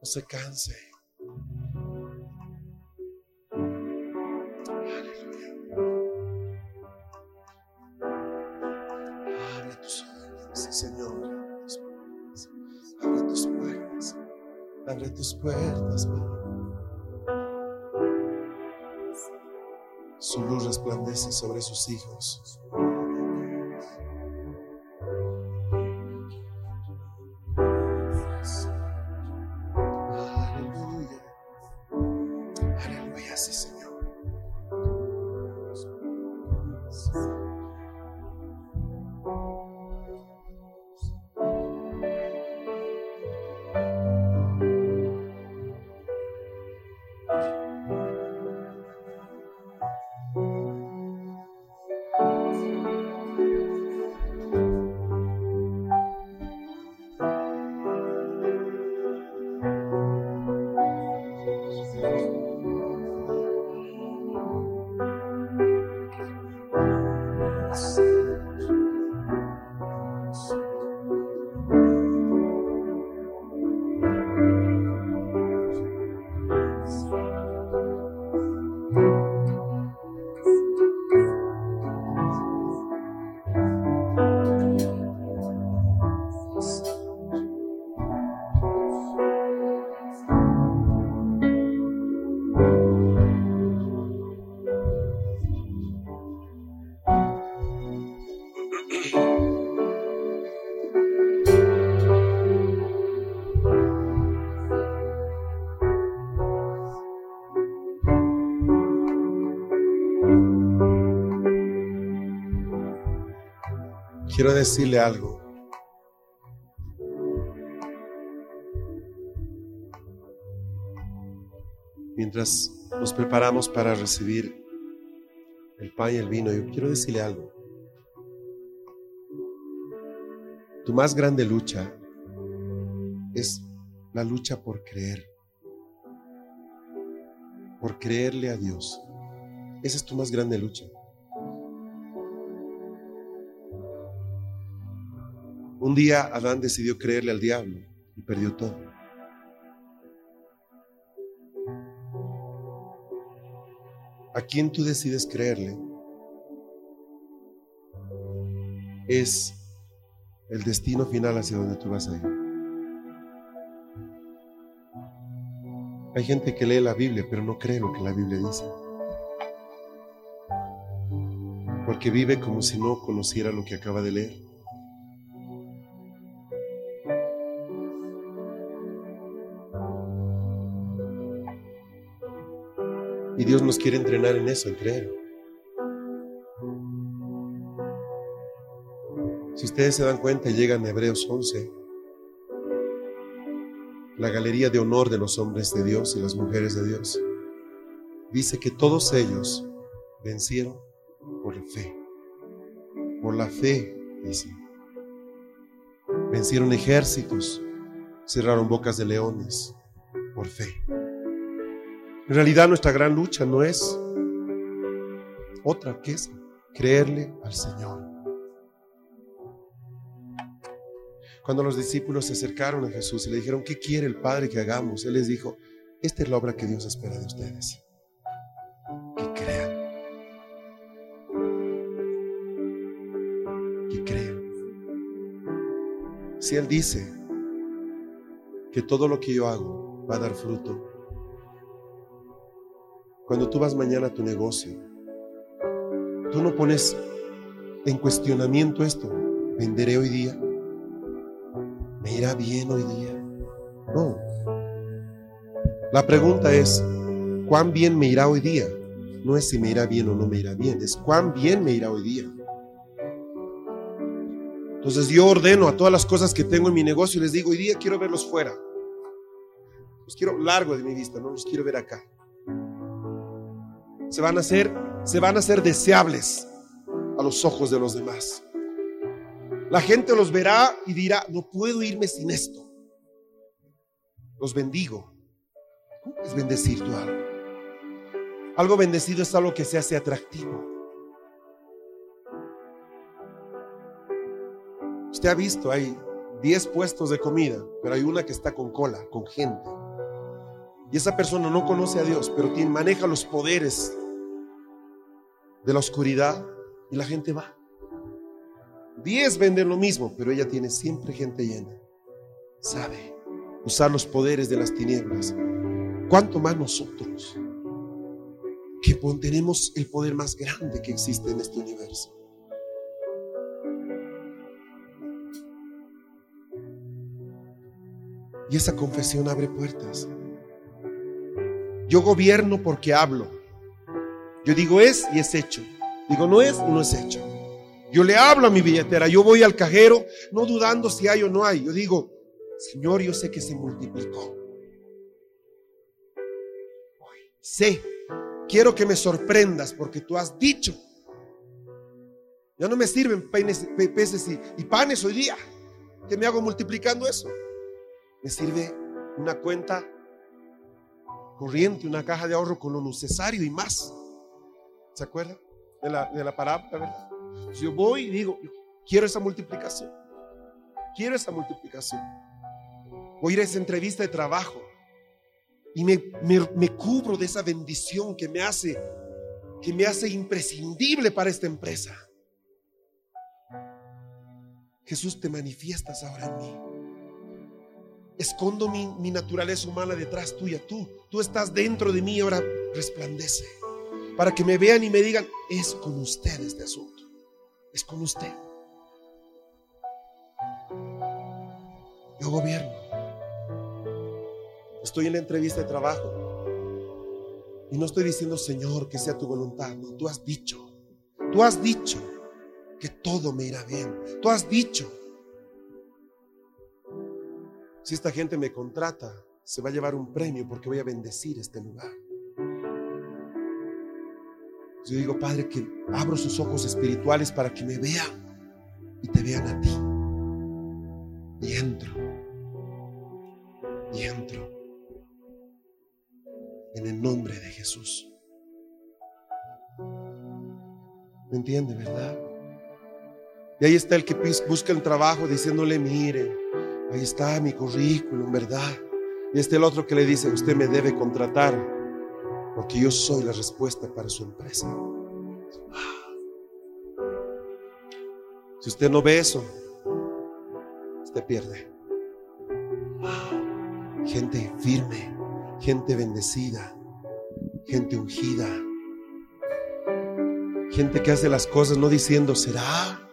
No se canse. Abre tus puertas, Padre. Su luz resplandece sobre sus hijos. Quiero decirle algo. Mientras nos preparamos para recibir el pan y el vino, yo quiero decirle algo. Tu más grande lucha es la lucha por creer, por creerle a Dios. Esa es tu más grande lucha. Un día Adán decidió creerle al diablo y perdió todo. A quien tú decides creerle es el destino final hacia donde tú vas a ir. Hay gente que lee la Biblia pero no cree lo que la Biblia dice. Porque vive como si no conociera lo que acaba de leer. Dios nos quiere entrenar en eso, en creer. Si ustedes se dan cuenta, llegan a Hebreos 11 la galería de honor de los hombres de Dios y las mujeres de Dios, dice que todos ellos vencieron por la fe. Por la fe, dice. Vencieron ejércitos, cerraron bocas de leones, por fe. En realidad nuestra gran lucha no es otra que es creerle al Señor. Cuando los discípulos se acercaron a Jesús y le dijeron, ¿qué quiere el Padre que hagamos? Él les dijo, esta es la obra que Dios espera de ustedes. Que crean. Que crean. Si Él dice que todo lo que yo hago va a dar fruto, cuando tú vas mañana a tu negocio, tú no pones en cuestionamiento esto, venderé hoy día, me irá bien hoy día. No. La pregunta es, ¿cuán bien me irá hoy día? No es si me irá bien o no me irá bien, es cuán bien me irá hoy día. Entonces yo ordeno a todas las cosas que tengo en mi negocio y les digo, hoy día quiero verlos fuera. Los quiero largo de mi vista, no los quiero ver acá. Se van a hacer, se van a deseables a los ojos de los demás. La gente los verá y dirá, no puedo irme sin esto. Los bendigo. ¿Cómo es bendecir tú algo? Algo bendecido es algo que se hace atractivo. Usted ha visto, hay 10 puestos de comida, pero hay una que está con cola, con gente. Y esa persona no conoce a Dios, pero tiene, maneja los poderes de la oscuridad y la gente va. 10 venden lo mismo, pero ella tiene siempre gente llena. Sabe usar los poderes de las tinieblas. ¿Cuánto más nosotros? Que tenemos el poder más grande que existe en este universo. Y esa confesión abre puertas. Yo gobierno porque hablo. Yo digo es y es hecho. Digo no es y no es hecho. Yo le hablo a mi billetera. Yo voy al cajero no dudando si hay o no hay. Yo digo, Señor, yo sé que se multiplicó. Sé, quiero que me sorprendas porque tú has dicho. Ya no me sirven peces y panes hoy día. ¿Qué me hago multiplicando eso? Me sirve una cuenta corriente, una caja de ahorro con lo necesario y más. ¿Se acuerda de la, de la parábola, verdad? Si yo voy y digo, quiero esa multiplicación. Quiero esa multiplicación. Voy a ir a esa entrevista de trabajo y me, me, me cubro de esa bendición que me hace que me hace imprescindible para esta empresa. Jesús, te manifiestas ahora en mí. Escondo mi, mi, naturaleza humana detrás tuya. Tú, tú estás dentro de mí ahora resplandece. Para que me vean y me digan, es con usted este asunto. Es con usted. Yo gobierno. Estoy en la entrevista de trabajo. Y no estoy diciendo, Señor, que sea tu voluntad. No, tú has dicho. Tú has dicho que todo me irá bien. Tú has dicho. Si esta gente me contrata, se va a llevar un premio porque voy a bendecir este lugar. Yo digo, Padre, que abro sus ojos espirituales para que me vean y te vean a ti. Y entro. Y entro. En el nombre de Jesús. ¿Me entiende, verdad? Y ahí está el que busca el trabajo diciéndole, mire, ahí está mi currículum, ¿verdad? Y está el otro que le dice, usted me debe contratar porque yo soy la respuesta para su empresa. Si usted no ve eso, usted pierde. Gente firme, gente bendecida, gente ungida, gente que hace las cosas no diciendo, ¿será?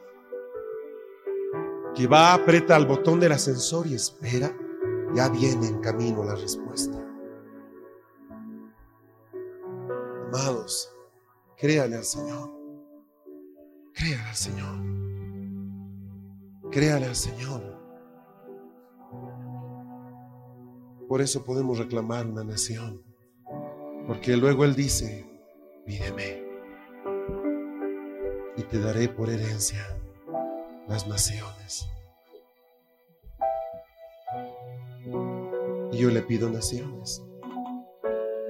Que va, aprieta el botón del ascensor y espera, ya viene en camino la respuesta. Amados, créale al Señor. Créale al Señor. Créale al Señor. Por eso podemos reclamar una nación. Porque luego Él dice, pídeme y te daré por herencia las naciones. Y yo le pido naciones.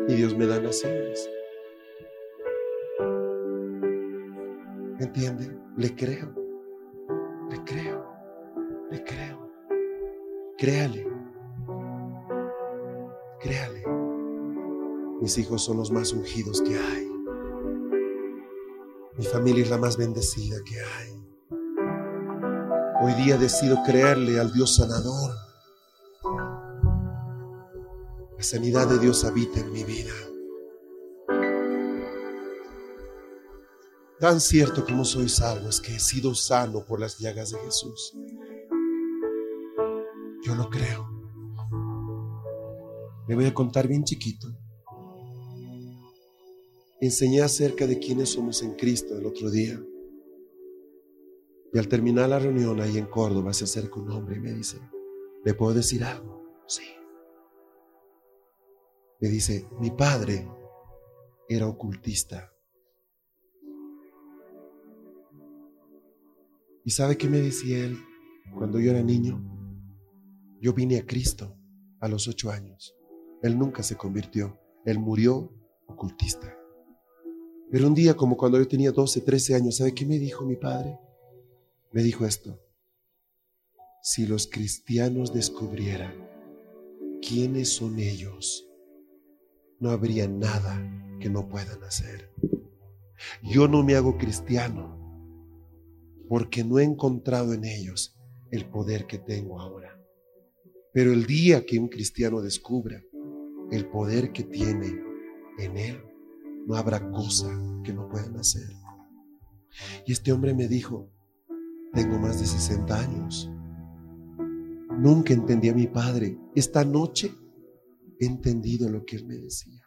Y Dios me da naciones. ¿Entiende? Le creo. Le creo. Le creo. Créale. Créale. Mis hijos son los más ungidos que hay. Mi familia es la más bendecida que hay. Hoy día decido creerle al Dios sanador. La sanidad de Dios habita en mi vida. Tan cierto como soy salvo es que he sido sano por las llagas de Jesús. Yo lo creo. Le voy a contar bien chiquito. Enseñé acerca de quiénes somos en Cristo el otro día. Y al terminar la reunión ahí en Córdoba se acerca un hombre y me dice, ¿le puedo decir algo? Sí. Me dice, mi padre era ocultista. ¿Y sabe qué me decía él cuando yo era niño? Yo vine a Cristo a los ocho años. Él nunca se convirtió. Él murió ocultista. Pero un día, como cuando yo tenía 12, 13 años, ¿sabe qué me dijo mi padre? Me dijo esto. Si los cristianos descubrieran quiénes son ellos, no habría nada que no puedan hacer. Yo no me hago cristiano porque no he encontrado en ellos el poder que tengo ahora. Pero el día que un cristiano descubra el poder que tiene en él, no habrá cosa que no puedan hacer. Y este hombre me dijo, tengo más de 60 años. Nunca entendí a mi padre. Esta noche he entendido lo que él me decía.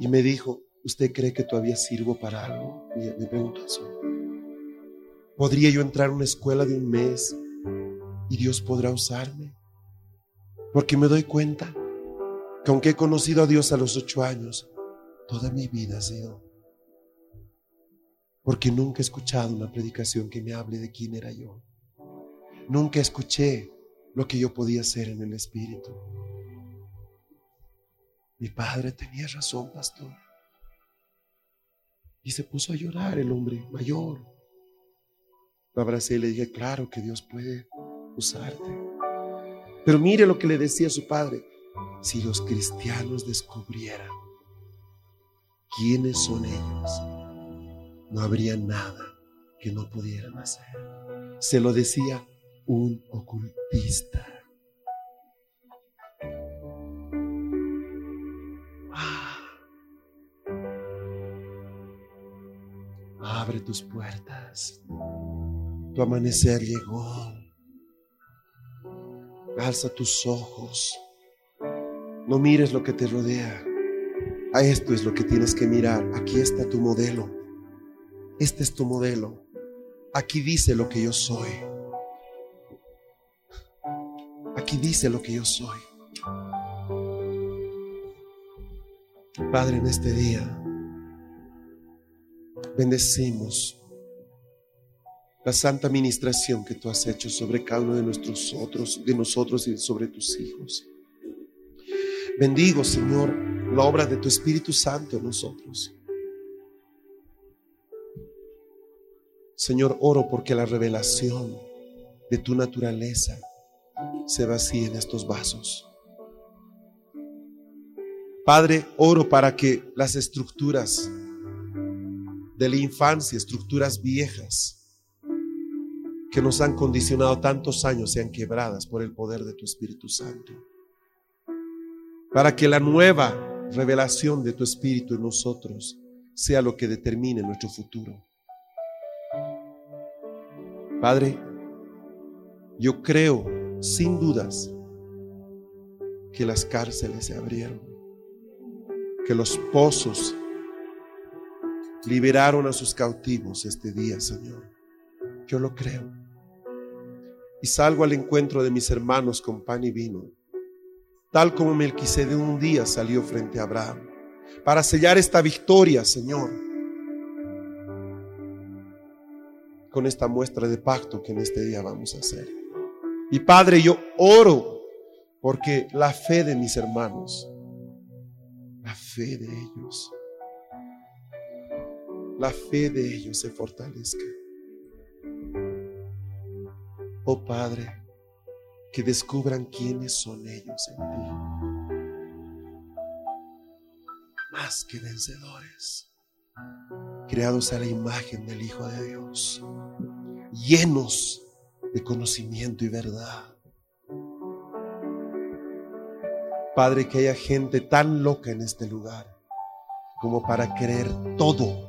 Y me dijo, ¿usted cree que todavía sirvo para algo? Y me preguntó eso. ¿Podría yo entrar a una escuela de un mes y Dios podrá usarme? Porque me doy cuenta que aunque he conocido a Dios a los ocho años, toda mi vida ha sido porque nunca he escuchado una predicación que me hable de quién era yo. Nunca escuché lo que yo podía hacer en el Espíritu. Mi padre tenía razón, pastor. Y se puso a llorar el hombre mayor. Lo abracé y le dije, claro que Dios puede usarte. Pero mire lo que le decía su padre. Si los cristianos descubrieran quiénes son ellos, no habría nada que no pudieran hacer. Se lo decía un ocultista. Abre tus puertas. Tu amanecer llegó. Alza tus ojos. No mires lo que te rodea. A esto es lo que tienes que mirar. Aquí está tu modelo. Este es tu modelo. Aquí dice lo que yo soy. Aquí dice lo que yo soy. Padre, en este día bendecimos la santa administración que tú has hecho sobre cada uno de nuestros otros, de nosotros y sobre tus hijos. Bendigo, Señor, la obra de tu Espíritu Santo en nosotros. Señor, oro porque la revelación de tu naturaleza se vacíe en estos vasos. Padre, oro para que las estructuras de la infancia, estructuras viejas que nos han condicionado tantos años, sean quebradas por el poder de tu Espíritu Santo. Para que la nueva revelación de tu Espíritu en nosotros sea lo que determine nuestro futuro. Padre, yo creo sin dudas que las cárceles se abrieron, que los pozos liberaron a sus cautivos este día, Señor. Yo lo creo. Y salgo al encuentro de mis hermanos con pan y vino tal como Melquisede un día salió frente a Abraham, para sellar esta victoria, Señor, con esta muestra de pacto que en este día vamos a hacer. Y Padre, yo oro porque la fe de mis hermanos, la fe de ellos, la fe de ellos se fortalezca. Oh Padre, que descubran quiénes son ellos en ti. Más que vencedores, creados a la imagen del Hijo de Dios, llenos de conocimiento y verdad. Padre, que haya gente tan loca en este lugar como para creer todo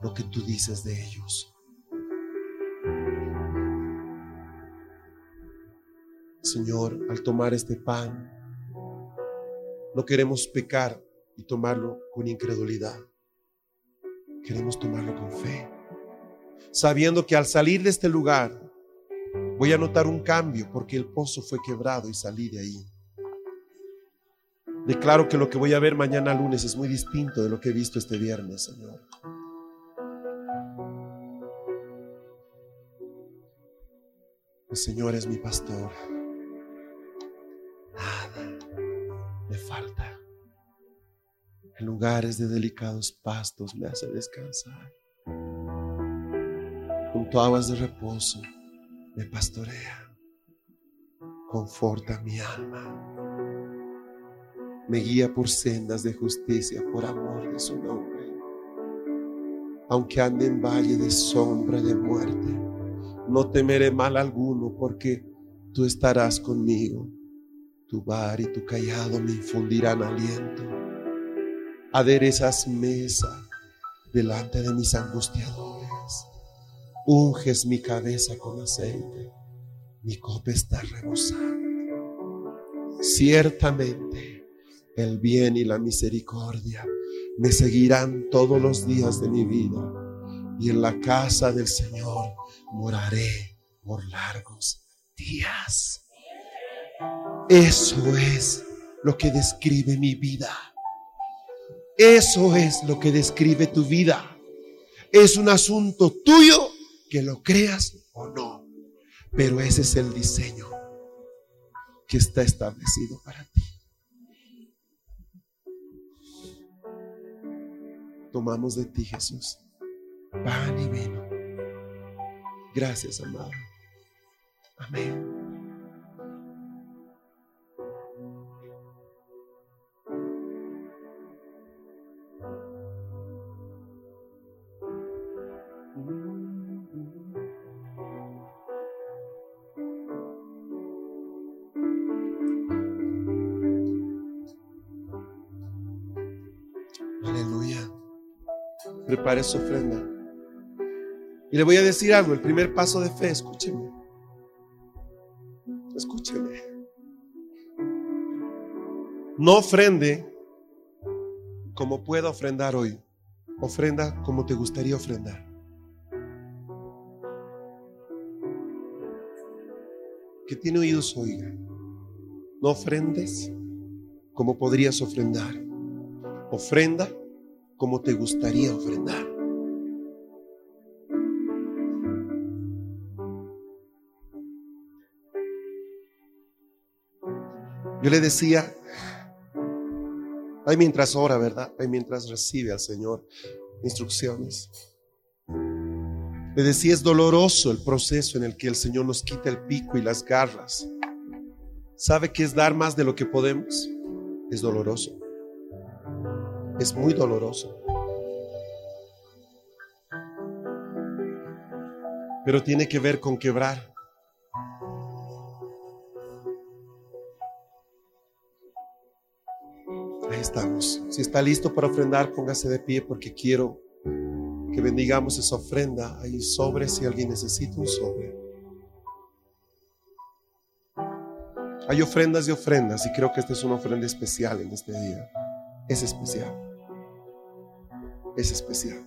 lo que tú dices de ellos. Señor, al tomar este pan, no queremos pecar y tomarlo con incredulidad. Queremos tomarlo con fe, sabiendo que al salir de este lugar voy a notar un cambio porque el pozo fue quebrado y salí de ahí. Declaro que lo que voy a ver mañana lunes es muy distinto de lo que he visto este viernes, Señor. El Señor es mi pastor. En lugares de delicados pastos me hace descansar. Junto a aguas de reposo me pastorea. Conforta mi alma. Me guía por sendas de justicia por amor de su nombre. Aunque ande en valle de sombra de muerte, no temeré mal alguno porque tú estarás conmigo. Tu bar y tu callado me infundirán aliento. Aderezas mesa delante de mis angustiadores. Unges mi cabeza con aceite. Mi copa está rebosando. Ciertamente el bien y la misericordia me seguirán todos los días de mi vida. Y en la casa del Señor moraré por largos días. Eso es lo que describe mi vida. Eso es lo que describe tu vida. Es un asunto tuyo que lo creas o no. Pero ese es el diseño que está establecido para ti. tomamos de ti, Jesús, pan y vino. Gracias, amado. Amén. Prepare su ofrenda. Y le voy a decir algo, el primer paso de fe, escúcheme. Escúcheme. No ofrende como pueda ofrendar hoy. Ofrenda como te gustaría ofrendar. Que tiene oídos oiga. No ofrendes como podrías ofrendar. Ofrenda como te gustaría ofrendar. Yo le decía, hay mientras ora, ¿verdad? Hay mientras recibe al Señor instrucciones. Le decía, es doloroso el proceso en el que el Señor nos quita el pico y las garras. ¿Sabe qué es dar más de lo que podemos? Es doloroso. Es muy doloroso. Pero tiene que ver con quebrar. Ahí estamos. Si está listo para ofrendar, póngase de pie porque quiero que bendigamos esa ofrenda. Hay sobre si alguien necesita un sobre. Hay ofrendas y ofrendas y creo que esta es una ofrenda especial en este día. Es especial. Es especial.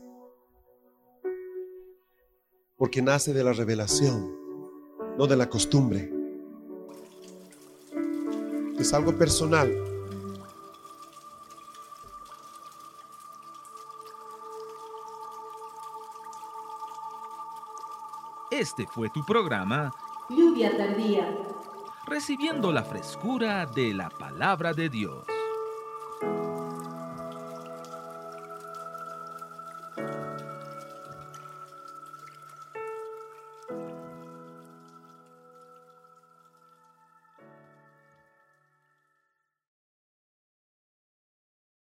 Porque nace de la revelación, no de la costumbre. Es algo personal. Este fue tu programa Lluvia tardía. Recibiendo la frescura de la palabra de Dios.